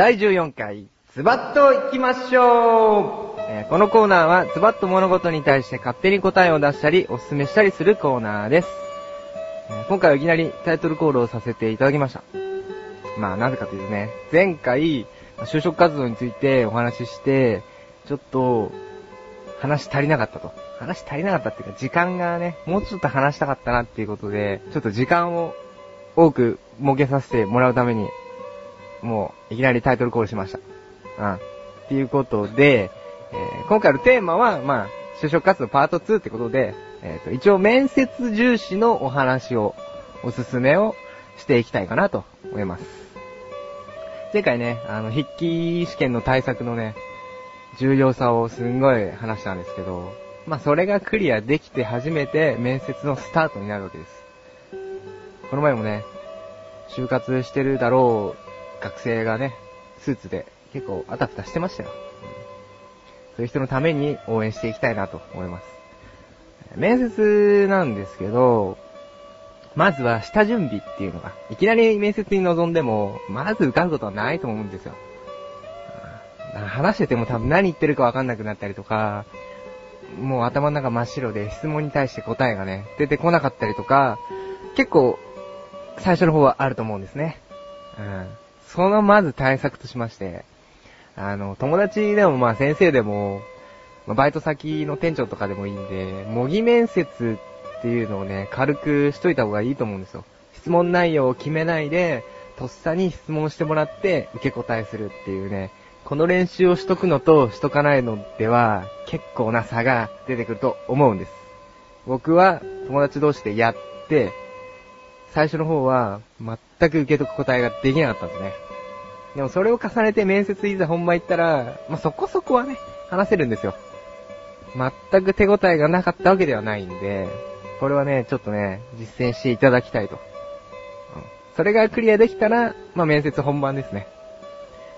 第14回、ズバッと行きましょう、えーこのコーナーは、ズバッと物事に対して勝手に答えを出したり、おすすめしたりするコーナーです。えー今回はいきなりタイトルコールをさせていただきました。まあ、なぜかというとね、前回、就職活動についてお話しして、ちょっと、話足りなかったと。話足りなかったっていうか、時間がね、もうちょっと話したかったなっていうことで、ちょっと時間を多く設けさせてもらうために、もう、いきなりタイトルコールしました。うん。っていうことで、えー今回のテーマは、まあ、就職活動パート2ってことで、えっ、と、一応面接重視のお話を、おすすめをしていきたいかなと思います。前回ね、あの、筆記試験の対策のね、重要さをすんごい話したんですけど、まあ、それがクリアできて初めて面接のスタートになるわけです。この前もね、就活してるだろう学生がね、スーツで結構あたふたしてましたよ。そういう人のために応援していきたいなと思います。面接なんですけど、まずは下準備っていうのが、いきなり面接に臨んでも、まず受かることはないと思うんですよ。話してても多分何言ってるかわかんなくなったりとか、もう頭の中真っ白で質問に対して答えがね、出てこなかったりとか、結構、最初の方はあると思うんですね。うん。そのまず対策としまして、あの、友達でもまあ先生でも、まあバイト先の店長とかでもいいんで、模擬面接っていうのをね、軽くしといた方がいいと思うんですよ。質問内容を決めないで、とっさに質問してもらって受け答えするっていうね、この練習をしとくのとしとかないのでは、結構な差が出てくると思うんです。僕は友達同士でやって、最初の方は全く受けとく答えができなかったんですね。でもそれを重ねて面接いざ本番行ったら、まあ、そこそこはね、話せるんですよ。全く手応えがなかったわけではないんで、これはね、ちょっとね、実践していただきたいと。うんそれがクリアできたら、まあ、面接本番ですね。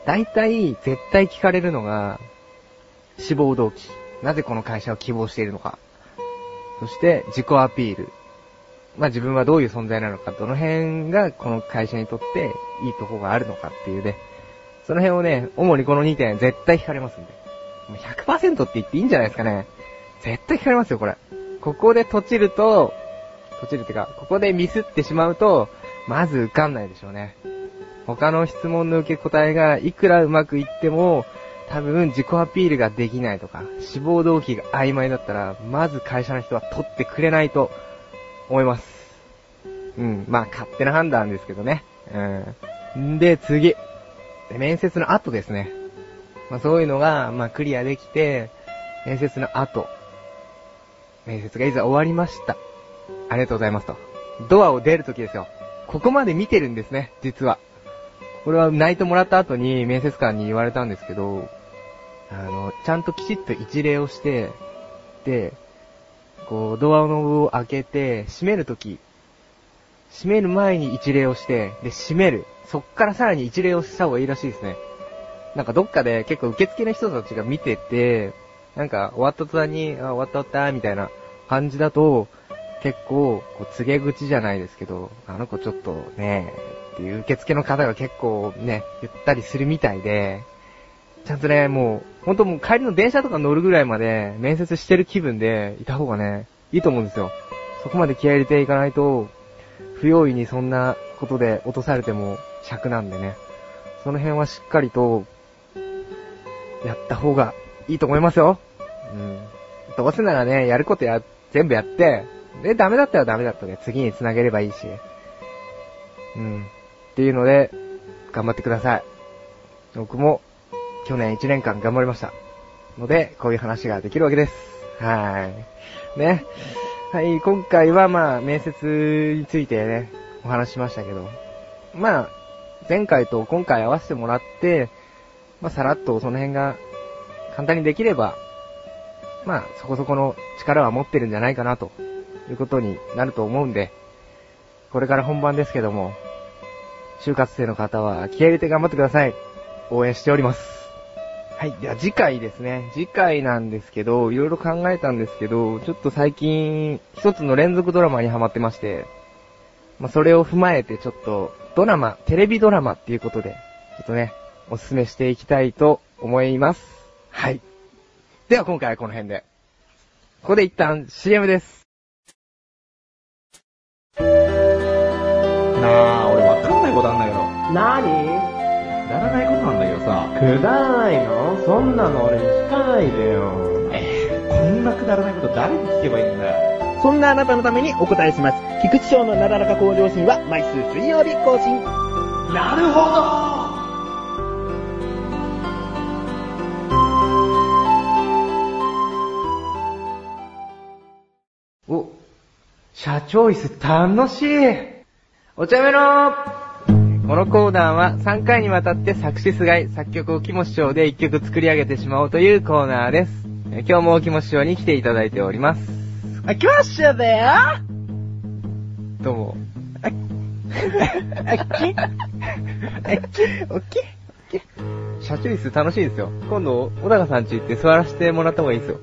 大体、絶対聞かれるのが、志望動機。なぜこの会社を希望しているのか。そして、自己アピール。まあ、自分はどういう存在なのか、どの辺がこの会社にとっていいとこがあるのかっていうね。その辺をね、主にこの2点絶対聞かれますんで。もう100%って言っていいんじゃないですかね。絶対聞かれますよ、これ。ここで閉じると、閉じるってか、ここでミスってしまうと、まず受かんないでしょうね。他の質問の受け答えがいくらうまくいっても、多分自己アピールができないとか、志望動機が曖昧だったら、まず会社の人は取ってくれないと思います。うん、まあ勝手な判断ですけどね。うん。んで、次。で面接の後ですね。まあそういうのが、まあクリアできて、面接の後。面接がいざ終わりました。ありがとうございますと。ドアを出るときですよ。ここまで見てるんですね、実は。これはナイトもらった後に面接官に言われたんですけど、あの、ちゃんときちっと一礼をして、で、こう、ドアの部を開けて、閉めるとき、閉める前に一礼をして、で、閉める。そっからさらに一礼をした方がいいらしいですね。なんかどっかで結構受付の人たちが見てて、なんか終わった途端に、あ、終わった終わった、みたいな感じだと、結構、こう、告げ口じゃないですけど、あの子ちょっとね、っていう受付の方が結構ね、言ったりするみたいで、ちゃんとね、もう、ほんともう帰りの電車とか乗るぐらいまで面接してる気分でいた方がね、いいと思うんですよ。そこまで気合入れていかないと、不用意にそんなことで落とされても尺なんでね。その辺はしっかりと、やった方がいいと思いますよ。うん。どうせならね、やることや、全部やって、で、ダメだったらダメだったね。次に繋げればいいし。うん。っていうので、頑張ってください。僕も、去年1年間頑張りました。ので、こういう話ができるわけです。はい。ね。はい、今回はまあ、面接についてね、お話しましたけど、まあ、前回と今回合わせてもらって、まあ、さらっとその辺が簡単にできれば、まあ、そこそこの力は持ってるんじゃないかなということになると思うんで、これから本番ですけども、就活生の方は気合入れて頑張ってください。応援しております。はい。では次回ですね。次回なんですけど、いろいろ考えたんですけど、ちょっと最近、一つの連続ドラマにハマってまして、まあ、それを踏まえてちょっと、ドラマ、テレビドラマっていうことで、ちょっとね、おすすめしていきたいと思います。はい。では今回はこの辺で。ここで一旦 CM です。なあ、俺わかんないことあんだけど。なに？くだらないことなんだけどさ。くだらないの？そんなの俺に聞かないでよ。えー、こんなくだらないこと誰に聞けばいいんだよ。そんなあなたのためにお答えします。菊池賞のなだらか向上心は毎週水曜日更新。なるほどお、社長椅子楽しいお茶目のこのコーナーは3回にわたって作詞菅井、作曲を木も師匠で1曲作り上げてしまおうというコーナーです。え今日も木も師匠に来ていただいております。あ、来ましたぜよどうも。あっきあっきおっき社長椅子楽しいですよ。今度、小高さん家行って座らせてもらった方がいいですよ。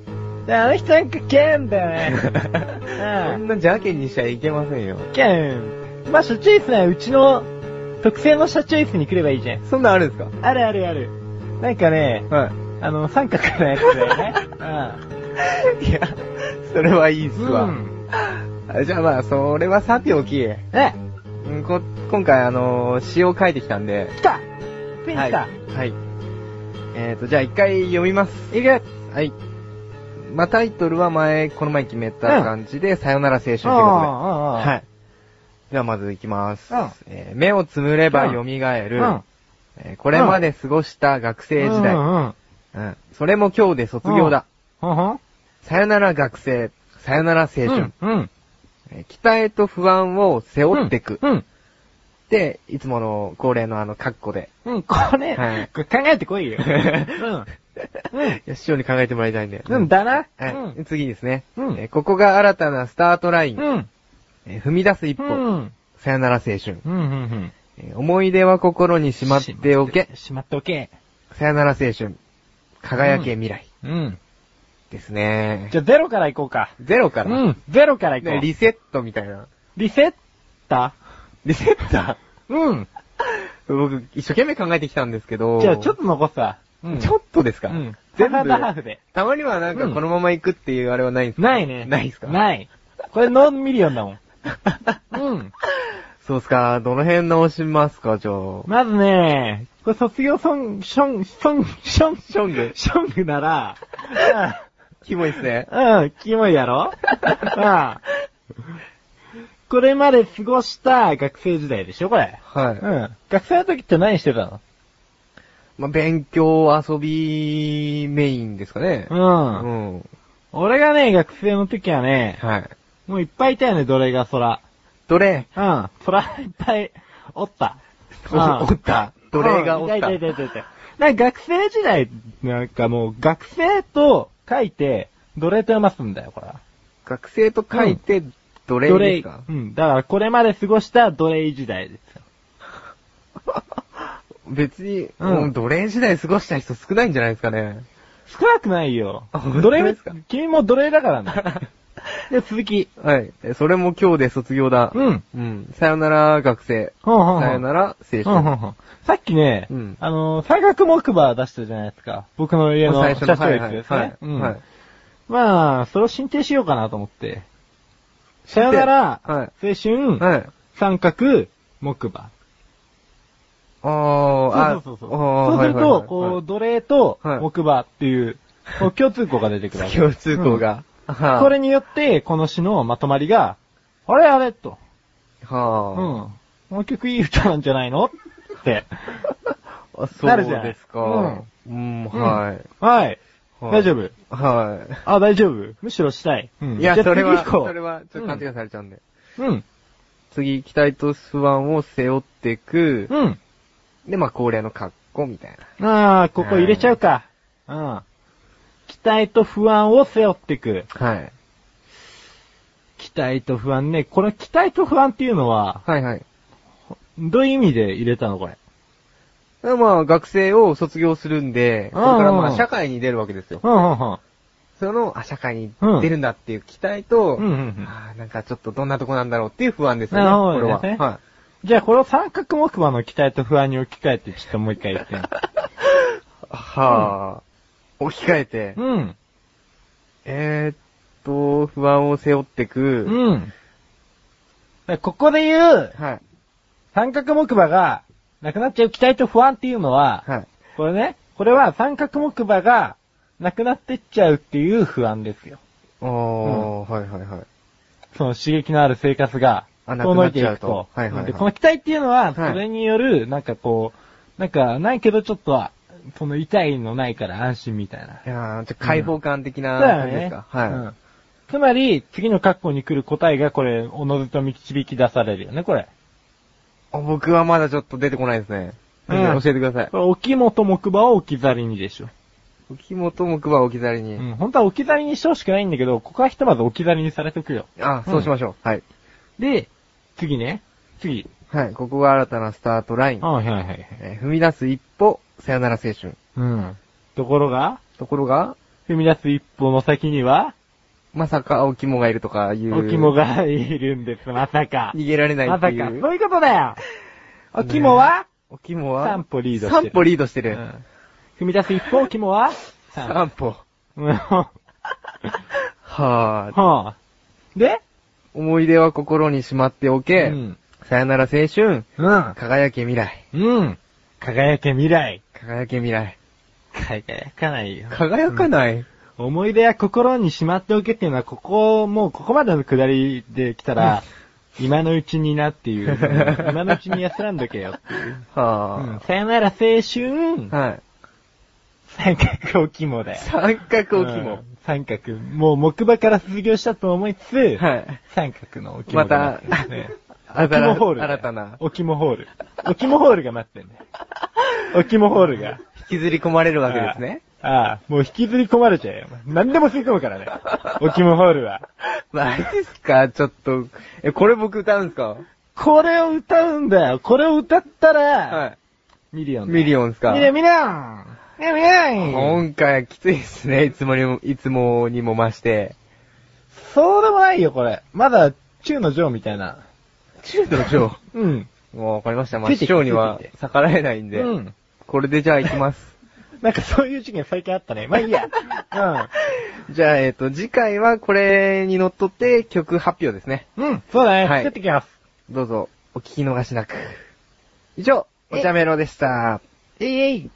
あの人なんかけんだよね。そんな邪険にしちゃいけませんよ。けん。まあ、社長椅子はうちの特製の社長椅子に来ればいいじゃん。そんなんあるんですか？あるあるある。なんかね、はあの、三角のやつだよね。い。いや、それはいいっすうん。わ。うん。あじゃあまあ、それはさておき、え、うんこ今回あのー詩を書いてきたんで、来たピンはい。来た。はい。えーと、じゃあ一回読みます。いくはい。まあ、タイトルは前、この前決めた感じで、さよなら青春ということで。あは。はいではまず行きます。うんえー目をつむれば蘇る、うんえーこれまで過ごした学生時代、うんうん。うんそれも今日で卒業だ。ほんさよなら学生、さよなら青春、うん。うん。えー期待と不安を背負ってく。うん。で、いつもの恒例のあの、カッコで。うん、これ、はいこれ考えてこいよ。うん。いや、師匠に考えてもらいたいんで。うん、だな。はい、うん。次ですね、うんえーここが新たなスタートライン。うん。えー踏み出す一歩、うん。さよなら青春、うん、うん、えー思い出は心にしまっておけ。しまっておけ。さよなら青春。輝け未来。うん。ですねじ。ゃあ、ゼロからいこうか。ゼロから。うん、ゼロからいこう。ねリセットみたいな。リセッタリセッタうん。ー 僕、一生懸命考えてきたんですけど。じゃあ、ちょっと残すわ。うん。ちょっとですか、うん。全部ハーフハーフで。たまにはなんかこのまま行くっていうあれはないんですか、ないね。ないですか？ない。これノーミリオンだもん。うん。そうっすか。どの辺直しますか、じゃあ。まずね、これ卒業ソング、ション、ション、ション、ショング。ショングなら、キモいっすね。うん、うん、キモいやろ？うん。これまで過ごした学生時代でしょ、これ。はい。うん。学生の時って何してたの？まあ、勉強、遊び、メインですかね。う。うんん。俺がね、学生の時はね、はい。もういっぱいいたよね、奴隷が空。奴隷？うん。空いっぱいおった。うんおった？奴隷がおった？うんいたいたいたいた。なんか学生時代、なんかもう学生と書いて、奴隷と読ますんだよ、これは。学生と書いて、奴隷ですか、うん。だからこれまで過ごした奴隷時代ですよ。別に、うんうん、奴隷時代過ごした人少ないんじゃないですかね。少なくないよあ本。当奴隷ですか？君も奴隷だからね。で、続き。はい。えそれも今日で卒業だ。うん。うん。さよなら学生。ほんほんほん。さよなら青春。ほんほんほん。さっきね、うんあの、三角木馬出したじゃないですか。僕の家の最初の、社長はいはい室ですねはい。。うんはい。まあ、それを申請しようかなと思って。さよなら、はい。青春、はい。三角、木馬。あー、あそうそうそうそう。すると、はいはいはいこう、奴隷とはい木馬っていう、共通項が出てくる。共通項が。はこれによって、この詩のまとまりが、あれあれと。うはん。この曲いい歌なんじゃないのって。あ。あ、そうなるじゃんですか。うん、はい。はい。はい大丈夫？はあ、大丈夫？むしろしたい。うんい。いや、それは、それは、ちょっと勘違いされちゃうんで。うん。次、期待と不安を背負っていく。うん。で、まあ、恒例の格好みたいな。ああ、ここ入れちゃうか。うん。期待と不安を背負っていく。はい。期待と不安ね。これ期待と不安っていうのは、はいはい。どういう意味で入れたのこれ？でまあ、学生を卒業するんで、それからまあ、社会に出るわけですよ。うんうんうん。その、あ、社会に出るんだっていう期待と、うんうんうんあーなんかちょっとどんなとこなんだろうっていう不安ですよね。なるほどねこれは。はじゃあこれを三角木馬の期待と不安に置き換えてちょっともう一回言ってみ。はぁ、置き換えて、うん。えーっと、不安を背負ってく、うん。ここで言う、はい。三角木馬が、なくなっちゃう期待と不安っていうのは、はい。これね、これは三角木馬が、なくなってっちゃうっていう不安ですよ。おー、はいはいはい。その刺激のある生活が、遠のいていくと。はいはいはいで、この期待っていうのは、はいそれによる、なんかこう、なんか、ないけどちょっとは、その痛いのないから安心みたいな。いやー、ちょっと開放感的な感じですか？。はい。うんつまり、次の括弧に来る答えがこれ、おのずと導き出されるよね、これ。あ僕はまだちょっと出てこないですね。うん教えてくださいこ。れ、置本木馬を置き去りにでしょ。木本木馬置き去りに。うん、本当は置き去りにしてほしくないんだけど、ここはひとまず置き去りにされとくよ。あ、そうしましょう。はい。で、次ね。次。はい。ここが新たなスタートライン。あはいはいはい。えー踏み出す一歩、さよなら青春。うん。ところが、ところが、踏み出す一歩の先には、まさか青肝がいるとかいう。お肝がいるんです、まさか。逃げられないまさか。っていう。そういうことだよ。お肝は、お肝は？三歩リードしてる。三歩リードしてる。うん踏み出す一歩、お肝は、三歩。三歩。うんははぁ。あ。で？思い出は心にしまっておうけ、ん。さよなら青春、うん。輝け未来。うん。輝け未来。輝け未来。輝かないよ。輝かない？思い出や心にしまっておけっていうのは、ここ、もうここまでの下りで来たら、今のうちになっていう、今のうちに安らんどけよっていう。うんはさよなら青春、ぁ。はい。三角お肝だよ。三角お肝うん。三角。もう木馬から卒業したと思いつつ、はい。三角のお肝が待って新肝ホール。新たな。お肝ホール。お肝ホールが待ってんね。お肝ホールが。引きずり込まれるわけですね。ああ。もう引きずり込まれちゃうよ。何でも吸い込むからね。お肝ホールは。マジですか？ちょっと。え、これ僕歌うんですか？これを歌うんだよ。これを歌ったら、はミリオンい。ミリオンですか？ミリオン、ミリオンミリオン今回はきついですね。いつもにも、いつもにも増して。そうでもないよ、これ。まだ、中の上みたいな。中の上。うん。もうわかりました。まあ、師匠には逆らえないんで。うん。これでじゃあ行きます。なんかそういう事件最近あったね。まあいいや。じゃあ、えっ、と、次回はこれにのっとって曲発表ですね。うん。うん。そうだね。はい作ってきます。どうぞ、お聞き逃しなく。以上、お茶メロでした。えいえい。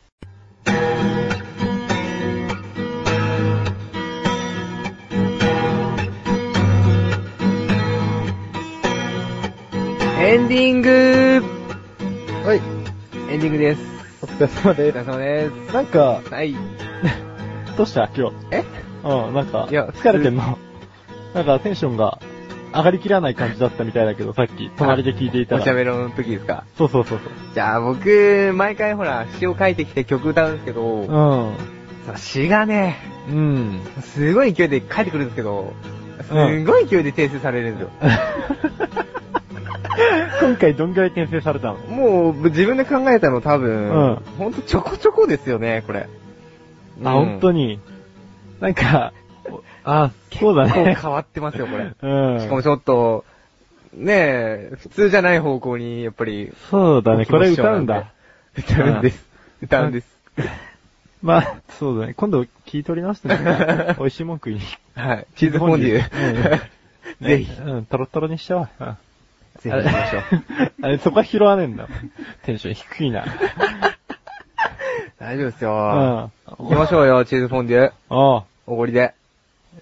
エンディングはい。エンディングです。お疲れ様お疲れで様です。す。なんか、はい。どうした？今日。え？うん、なんか、いや疲れてんの？なんかテンションが上がりきらない感じだったみたいだけど、さっき、隣で聞いていたお茶ら。メロの時ですか？そうそうそうそう。じゃあ僕、毎回ほら、詩を書いてきて曲歌うんですけど、うん。さ詩がね、うん。すごい勢いで書いてくるんですけど、すごい勢いで訂正されるんですよ。今回どんぐらい転生されたの？もう、自分で考えたの多分、うんほんとちょこちょこですよね、これ。あ、本当に？に。なんか、あ、そうだこうね。変わってますよ、これ。うん。しかもちょっと、ねえ、普通じゃない方向に、やっぱり。そうだね、これ歌うんだ。歌うんです。歌うんです。まあ、そうだね。今度聞い取り直してね。美味しいもん食いに。はい。チーズフォンデュ。ぜひ、うん、トロトロにしてわ。うんぜひ行きましょう。あれ、そこは拾わねえんだ。テンション低いな。大丈夫ですうよ。ん。行きましょうよ、チーズフォンデュ。ああ。おごりで。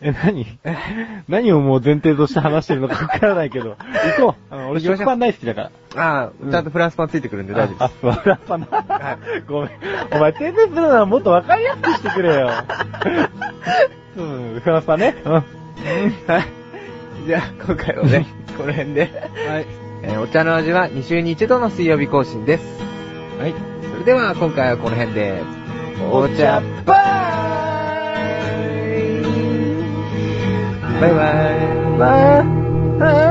え、何？何をもう前提として話してるのかわからないけど。行こう。うん俺食パン大好きだから。ああ、ちゃんとフランスパンついてくるんで大丈夫あ、です。あ、フランパンな。はごめん。お前、訂正するのはもっとわかりやすくしてくれよ。うん、フランスパンね。うん。はい。じゃあ、今回はね、この辺で。はい。えーお茶の味は2週に1度の水曜日更新です。はい。それでは今回はこの辺で、お茶ババイバイ。イバイ